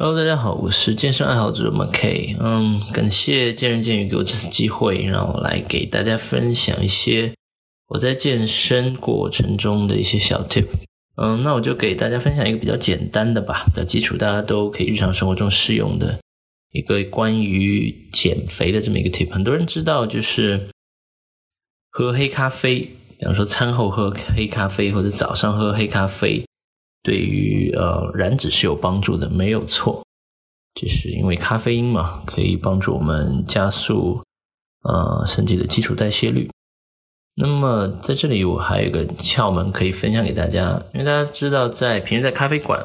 Hello，大家好，我是健身爱好者 MK。嗯，感谢见仁见语给我这次机会，让我来给大家分享一些我在健身过程中的一些小 tip。嗯，那我就给大家分享一个比较简单的吧，比较基础，大家都可以日常生活中适用的一个关于减肥的这么一个 tip。很多人知道，就是喝黑咖啡，比方说餐后喝黑咖啡，或者早上喝黑咖啡。对于呃燃脂是有帮助的，没有错，就是因为咖啡因嘛，可以帮助我们加速呃身体的基础代谢率。那么在这里我还有一个窍门可以分享给大家，因为大家知道，在平时在咖啡馆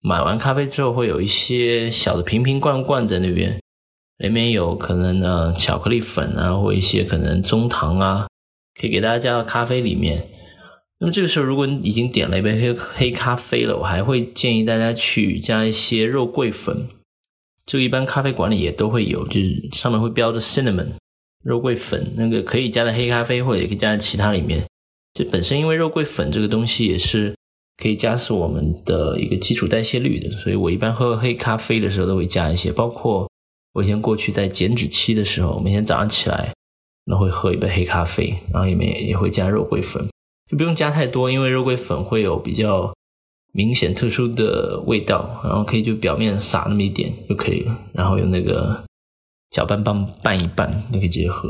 买完咖啡之后，会有一些小的瓶瓶罐罐在那边，里面有可能呃巧克力粉啊，或一些可能中糖啊，可以给大家加到咖啡里面。那么这个时候，如果你已经点了一杯黑黑咖啡了，我还会建议大家去加一些肉桂粉。这个一般咖啡馆里也都会有，就是上面会标着 cinnamon 肉桂粉，那个可以加在黑咖啡，或者也可以加在其他里面。这本身因为肉桂粉这个东西也是可以加速我们的一个基础代谢率的，所以我一般喝黑咖啡的时候都会加一些。包括我以前过去在减脂期的时候，每天早上起来那会喝一杯黑咖啡，然后里面也会加肉桂粉。就不用加太多，因为肉桂粉会有比较明显特殊的味道，然后可以就表面撒那么一点就可以了，然后用那个搅拌棒拌一拌就可以直接喝。